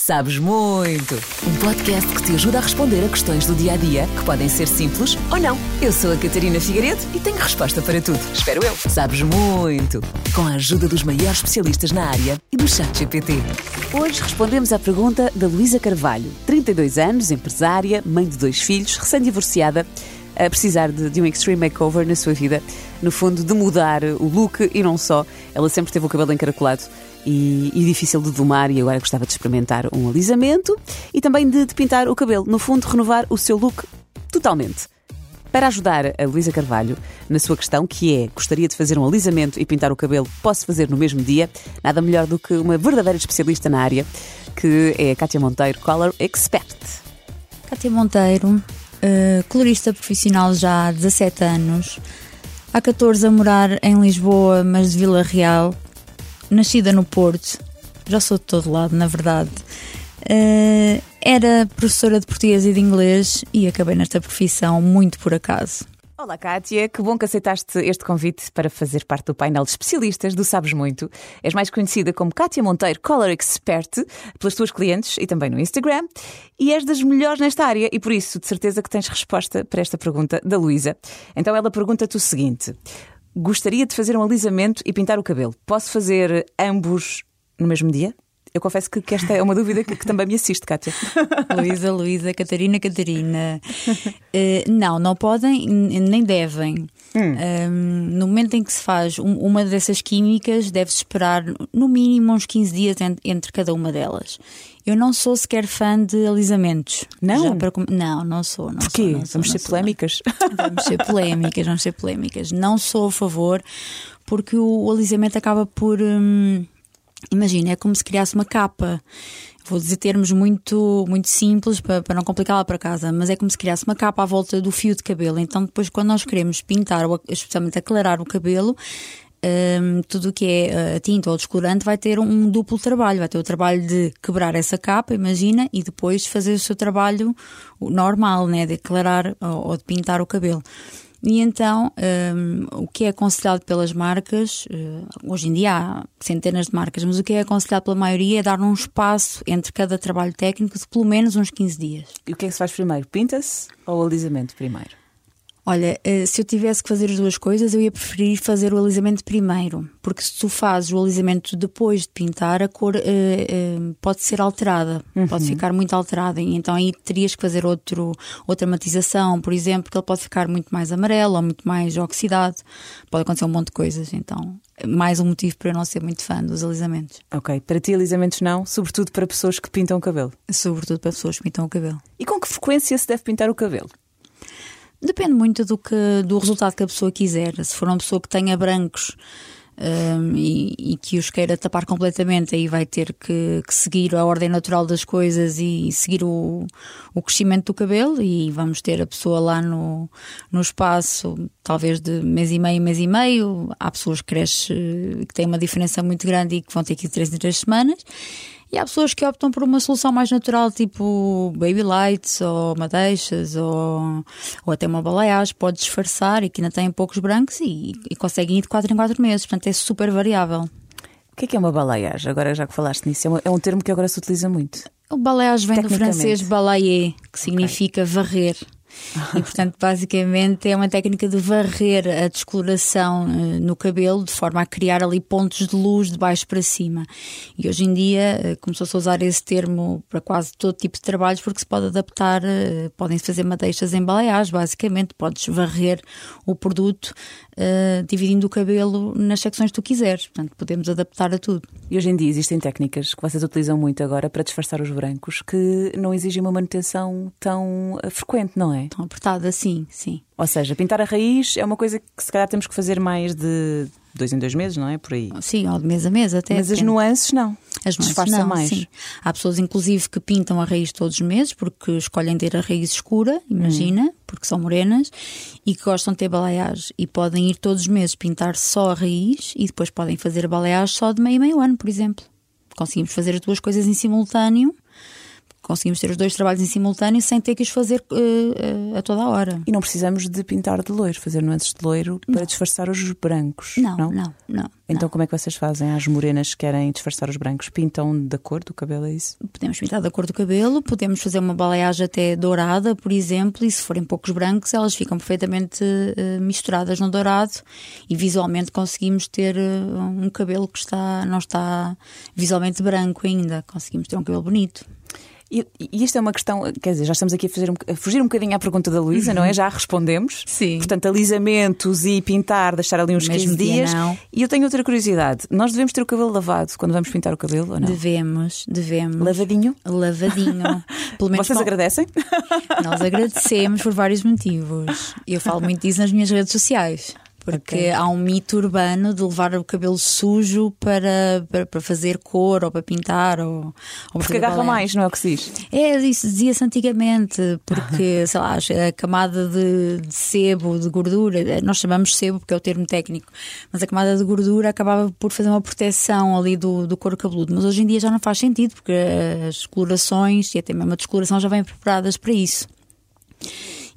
Sabes muito! Um podcast que te ajuda a responder a questões do dia a dia que podem ser simples ou não. Eu sou a Catarina Figueiredo e tenho resposta para tudo. Espero eu. Sabes muito! Com a ajuda dos maiores especialistas na área e do Chat GPT. Hoje respondemos à pergunta da Luísa Carvalho, 32 anos, empresária, mãe de dois filhos, recém-divorciada a precisar de, de, um extreme makeover na sua vida, no fundo, de mudar o look e não só. Ela sempre teve o cabelo encaracolado e, e, difícil de domar e agora gostava de experimentar um alisamento e também de, de pintar o cabelo. No fundo, renovar o seu look totalmente. Para ajudar a Luísa Carvalho na sua questão, que é gostaria de fazer um alisamento e pintar o cabelo, posso fazer no mesmo dia, nada melhor do que uma verdadeira especialista na área, que é a Kátia Monteiro, Color Expert. Kátia Monteiro, uh, colorista profissional já há 17 anos, há 14 a morar em Lisboa, mas de Vila Real, nascida no Porto, já sou de todo lado, na verdade. Uh, era professora de português e de inglês e acabei nesta profissão muito por acaso. Olá, Kátia, que bom que aceitaste este convite para fazer parte do painel de especialistas do Sabes Muito. És mais conhecida como Kátia Monteiro, Color Expert, pelas tuas clientes e também no Instagram, e és das melhores nesta área e por isso, de certeza que tens resposta para esta pergunta da Luísa. Então ela pergunta-te o seguinte: Gostaria de fazer um alisamento e pintar o cabelo. Posso fazer ambos no mesmo dia? Eu confesso que, que esta é uma dúvida que, que também me assiste, Kátia. Luísa, Luísa, Catarina, Catarina. Uh, não, não podem nem devem. Hum. Um, no momento em que se faz um, uma dessas químicas, deve-se esperar no mínimo uns 15 dias entre, entre, cada uma delas. Eu não sou sequer fã de alisamentos. Não? Para, não, não sou. Não Porquê? Sou, não sou, vamos ser polémicas? Vamos ser polémicas, vamos ser polémicas. Não sou a favor, porque o, o alisamento acaba por. Hum, Imagina, é como se criasse uma capa. Vou dizer termos muito, muito simples para, para não complicá-la para casa, mas é como se criasse uma capa à volta do fio de cabelo. Então, depois, quando nós queremos pintar, ou especialmente aclarar o cabelo, um, tudo o que é a tinta ou descolorante vai ter um duplo trabalho. Vai ter o trabalho de quebrar essa capa, imagina, e depois fazer o seu trabalho normal, né, de aclarar ou, ou de pintar o cabelo. E então, um, o que é aconselhado pelas marcas, uh, hoje em dia há centenas de marcas, mas o que é aconselhado pela maioria é dar um espaço entre cada trabalho técnico de pelo menos uns 15 dias. E o que é que se faz primeiro? Pinta-se ou alisamento primeiro? Olha, eh, se eu tivesse que fazer as duas coisas, eu ia preferir fazer o alisamento primeiro, porque se tu fazes o alisamento depois de pintar, a cor uh, uh, pode ser alterada, uhum. pode ficar muito alterada, e então aí terias que fazer outro, outra matização, por exemplo, que ele pode ficar muito mais amarelo ou muito mais oxidado, pode acontecer um monte de coisas, então mais um motivo para eu não ser muito fã dos alisamentos. Ok, para ti alisamentos não, sobretudo para pessoas que pintam o cabelo? Sobretudo para pessoas que pintam o cabelo. E com que frequência se deve pintar o cabelo? Depende muito do, que, do resultado que a pessoa quiser. Se for uma pessoa que tenha brancos um, e, e, que os queira tapar completamente, aí vai ter que, que, seguir a ordem natural das coisas e seguir o, o crescimento do cabelo. E vamos ter a pessoa lá no, no espaço, talvez de mês e meio, mês e meio. Há pessoas que crescem, que têm uma diferença muito grande e que vão ter que ir três em três semanas. E há pessoas que optam por uma solução mais natural, tipo baby lights ou madeixas ou, ou até uma balayage, pode disfarçar e que ainda tem poucos brancos e, e conseguem ir de 4 em 4 meses. Portanto, é super variável. O que é, que é uma balayage? Agora, já que falaste nisso, é, é um termo que agora se utiliza muito. O balayage vem do francês balayer, que significa okay. varrer. E, portanto, basicamente é uma técnica de varrer a descoloração uh, no cabelo de forma a criar ali pontos de luz de baixo para cima. E hoje em dia uh, começou-se a usar esse termo para quase todo tipo de trabalhos porque se pode adaptar, uh, podem-se fazer madeixas em baleias, basicamente. Podes varrer o produto dividindo o cabelo nas secções que tu quiseres. Portanto, podemos adaptar a tudo. E hoje em dia existem técnicas que vocês utilizam muito agora para disfarçar os brancos que não exigem uma manutenção tão frequente, não é? Tão apertada, sim, sim. Ou seja, pintar a raiz é uma coisa que se calhar temos que fazer mais de, dois em dois meses, não é? Por aí. Sim, ou de mês a mês até. Mas as nuances não. As nuances Disfarça não, mais. sim. Há pessoas, inclusive, que pintam a raiz todos os meses porque escolhem ter a raiz escura, imagina, Hum. porque são morenas, e que gostam de ter balayage. E podem ir todos os meses pintar só a raiz e depois podem fazer a balayage só de meio a meio ano, por exemplo. Conseguimos fazer as duas coisas em simultâneo. Conseguimos ter os dois trabalhos em simultâneo sem ter que os fazer eh, eh, a toda a hora. E não precisamos de pintar de loiro, fazer nuances de loiro para disfarçar os brancos. Não, não, não. Então como é que vocês fazem? As morenas que querem disfarçar os brancos, pintam da cor do cabelo, é isso? Podemos pintar da cor do cabelo, podemos fazer uma balayagem até dourada, por exemplo, e se forem poucos brancos, elas ficam perfeitamente eh, misturadas no dourado e visualmente conseguimos ter um cabelo que está, não está visualmente branco ainda, conseguimos ter um cabelo bonito. E, e isto é uma questão, quer dizer, já estamos aqui a, fazer um, a fugir um bocadinho à pergunta da Luísa, não é? Já respondemos. Sim. Portanto, alisamentos e pintar, deixar ali uns Mesmo 15 dia, dias. não. E eu tenho outra curiosidade. Nós devemos ter o cabelo lavado quando vamos pintar o cabelo ou não? Devemos, devemos. Lavadinho? Lavadinho. Pelo menos Vocês agradecem? Nós agradecemos por vários motivos. Eu falo muito disso nas minhas redes sociais. Porque Ok. há um mito urbano de levar o cabelo sujo para, para, para fazer cor ou para pintar ou, ou Porque agarra balé. mais, não é o que se diz? É, isso dizia-se antigamente, porque, sei lá, a camada de, de sebo, de gordura, nós chamamos sebo porque é o termo técnico, mas a camada de gordura acabava por fazer uma proteção ali do, do couro cabeludo. Mas hoje em dia já não faz sentido, porque as colorações e até mesmo a descoloração já vêm preparadas para isso.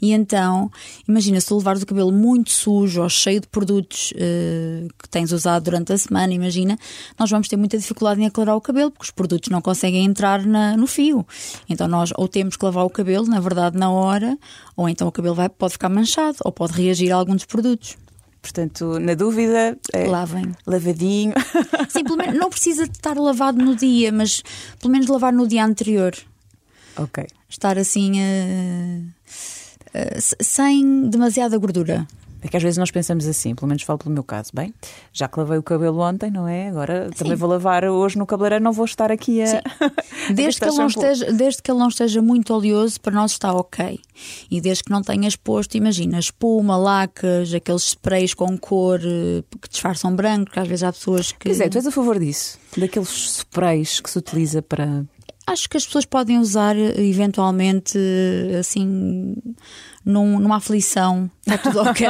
E então, imagina se tu levares o cabelo muito sujo ou cheio de produtos eh, que tens usado durante a semana, imagina, nós vamos ter muita dificuldade em aclarar o cabelo, porque os produtos não conseguem entrar na- no fio. Então nós ou temos que lavar o cabelo, na verdade, na hora, ou então o cabelo vai, pode ficar manchado, ou pode reagir a algum dos produtos. Portanto, na dúvida, é Lavem. lavadinho. Sim, pelo menos, não precisa de estar lavado no dia, mas pelo menos lavar no dia anterior. ok. Estar assim. eh, eh, sem demasiada gordura. É que às vezes nós pensamos assim, pelo menos falo pelo meu caso, bem, já que lavei o cabelo ontem, não é? Agora também vou lavar hoje no cabeleireiro, não vou estar aqui a. Desde que, ele não esteja, desde que ele não esteja muito oleoso, para nós está ok. E desde que não tenhas posto, imagina, espuma, lacas, aqueles sprays com cor eh, que disfarçam branco, que às vezes há pessoas que. Pois é, tu és a favor disso? Daqueles sprays que se utiliza para. Acho que as pessoas podem usar eh, eventualmente eh, assim num- numa aflição. Está tudo ok.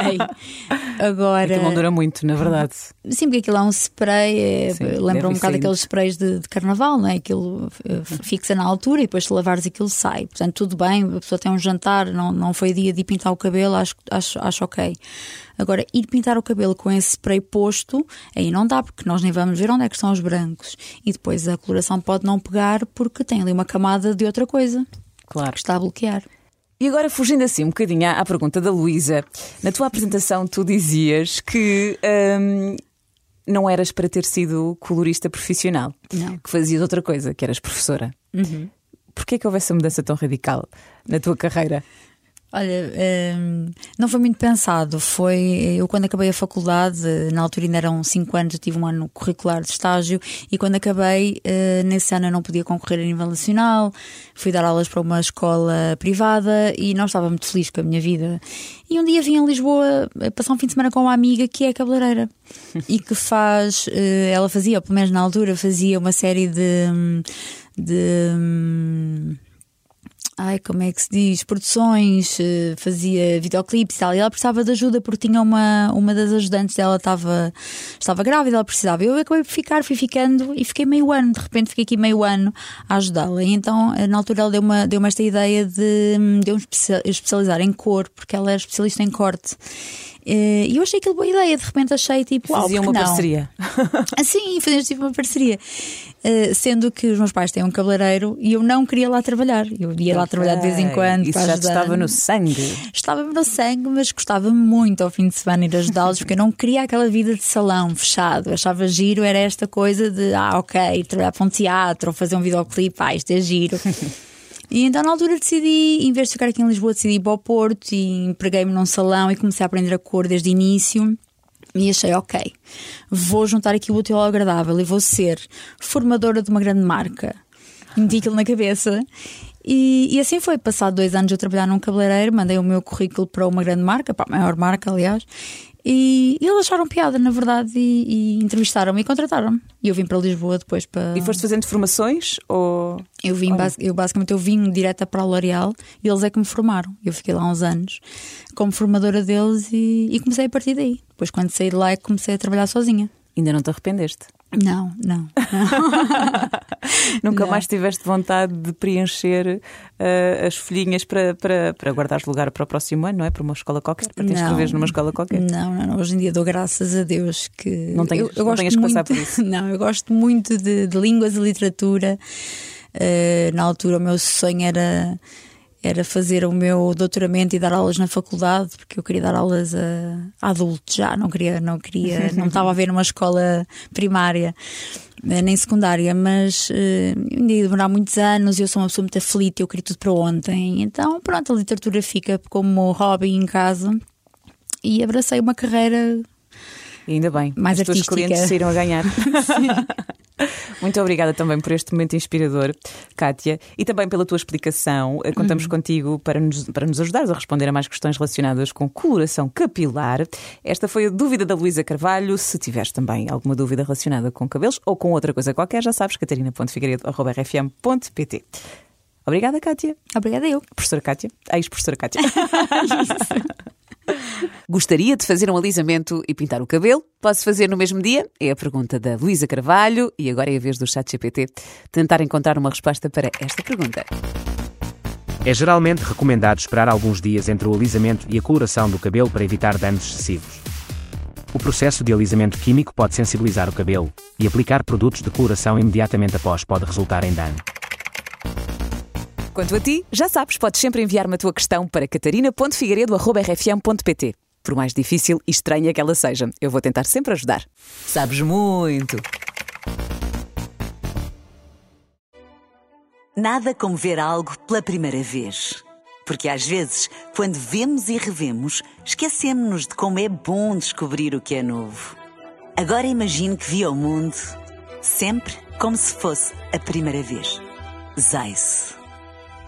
Agora. Aquilo não dura muito, na verdade. Sim, porque aquilo é um spray, é, Sim, lembra um bocado aqueles sprays de, de carnaval, não é? Aquilo eh, fixa na altura e depois se lavares aquilo sai. Portanto, tudo bem, a pessoa tem um jantar, não, não foi dia de ir pintar o cabelo, acho, acho, acho ok. Agora, ir pintar o cabelo com esse spray posto, aí não dá, porque nós nem vamos ver onde é que estão os brancos. E depois a coloração pode não pegar porque tem ali uma camada de outra coisa Claro. que está a bloquear. E agora, fugindo assim um bocadinho à, à pergunta da Luísa, na tua apresentação tu dizias que hum, não eras para ter sido colorista profissional, Não. que fazias outra coisa, que eras professora. Uhum. Porquê que houve essa mudança tão radical na tua carreira? Olha, hum, não foi muito pensado. Foi eu quando acabei a faculdade, na altura ainda eram 5 anos, eu tive um ano curricular de estágio e quando acabei, eh, nesse ano eu não podia concorrer a nível nacional. Fui dar aulas para uma escola privada e não estava muito feliz com a minha vida. E um dia vim a Lisboa eh, passar um fim de semana com uma amiga que é cabeleireira e que faz, eh, ela fazia, ou pelo menos na altura, fazia uma série de. hum, de hum, ai, como é que se diz? Produções, eh, fazia videoclipes e tal. E ela precisava de ajuda porque tinha uma, uma das ajudantes dela estava, estava grávida, ela precisava. Eu acabei por ficar, fui ficando e fiquei meio ano. De repente fiquei aqui meio ano a ajudá-la. E então, eh, na altura, ela deu-me deu esta ideia de, de eu especializar em cor, porque ela era especialista em corte. Eh, E eu achei aquilo boa ideia, de repente achei tipo, Fazia uma não? parceria. Assim, fazemos tipo uma parceria. Uh, sendo que os meus pais têm um cabeleireiro e eu não queria lá trabalhar. Eu ia lá trabalhar de vez em quando. Isso já estava no sangue. Estava-me no sangue, mas gostava muito ao fim de semana ir ajudá-los, porque eu não queria aquela vida de salão fechado. Achava giro, era esta coisa de, ah, ok, trabalhar para um teatro ou fazer um videoclipe, ah, isto é giro. E então na altura decidi, em vez de ficar aqui em Lisboa, decidi ir para o Porto e empreguei-me num salão e comecei a aprender a cor desde o início. E achei, ok, vou juntar aqui o útil ao agradável e vou ser formadora de uma grande marca. Meti aquilo na cabeça. E, e assim foi. Passado dois anos eu trabalhar num cabeleireiro, mandei o meu currículo para uma grande marca, para a maior marca, aliás. E, e eles acharam piada, na verdade, e, e entrevistaram-me e contrataram-me. E eu vim para Lisboa depois para. E foste fazendo formações ou. Eu vim, eu basicamente eu vim direta para a L'Oréal e eles é que me formaram. Eu fiquei lá uns anos como formadora deles e, e comecei a partir daí. Depois, quando saí de lá, é que comecei a trabalhar sozinha. Ainda não te arrependeste? Não, não. Nunca Não. mais tiveste vontade de preencher eh, as folhinhas para, para, para guardares lugar para o próximo ano, não é? Para uma escola qualquer, para te Não. inscreveres numa escola qualquer. Não, não, não. Hoje em dia dou graças a Deus que. Não tenhas- não tenhas que muito, passar por isso. Não, eu gosto muito de, de línguas e literatura. Eh, na altura, o meu sonho era, era fazer o meu doutoramento e dar aulas na faculdade, porque eu queria dar aulas a, a adultos já, não queria, não queria, não estava a ver numa escola primária. eh, Nem secundária, mas ainda ia demorar muitos anos e eu sou uma pessoa muito aflita, eu queria tudo para ontem. Então, pronto, a literatura fica como hobby em casa e abracei uma carreira E ainda bem, Mais os teus artística. clientes saíram a ganhar. Muito obrigada também por este momento inspirador, Kátia, e também pela tua explicação. Eh, Contamos contigo para nos, para nos ajudares a responder a mais questões relacionadas com coloração capilar. Esta foi a dúvida da Luísa Carvalho. Se tiveres também alguma dúvida relacionada com cabelos ou com outra coisa qualquer, já sabes, catarina.figueiredo.rfm.pt. Obrigada, Kátia. Obrigada eu. Professora Kátia. A ex-professora Kátia. Gostaria de fazer um alisamento e pintar o cabelo? Posso fazer no mesmo dia? É a pergunta da Luísa Carvalho e agora é a vez do chat GPT tentar encontrar uma resposta para esta pergunta. É geralmente recomendado esperar alguns dias entre o alisamento e a coloração do cabelo para evitar danos excessivos. O processo de alisamento químico pode sensibilizar o cabelo, e aplicar produtos de coloração imediatamente após pode resultar em dano. Quanto a ti, já sabes, podes sempre enviar-me a tua questão para catarina.figueiredo.rfm.pt Por mais difícil e estranha que ela seja, eu vou tentar sempre ajudar. Sabes muito! Nada como ver algo pela primeira vez. Porque às vezes, quando vemos e revemos, esquecemos-nos de como é bom descobrir o que é novo. Agora imagine que viu o mundo sempre como se fosse a primeira vez. Zais.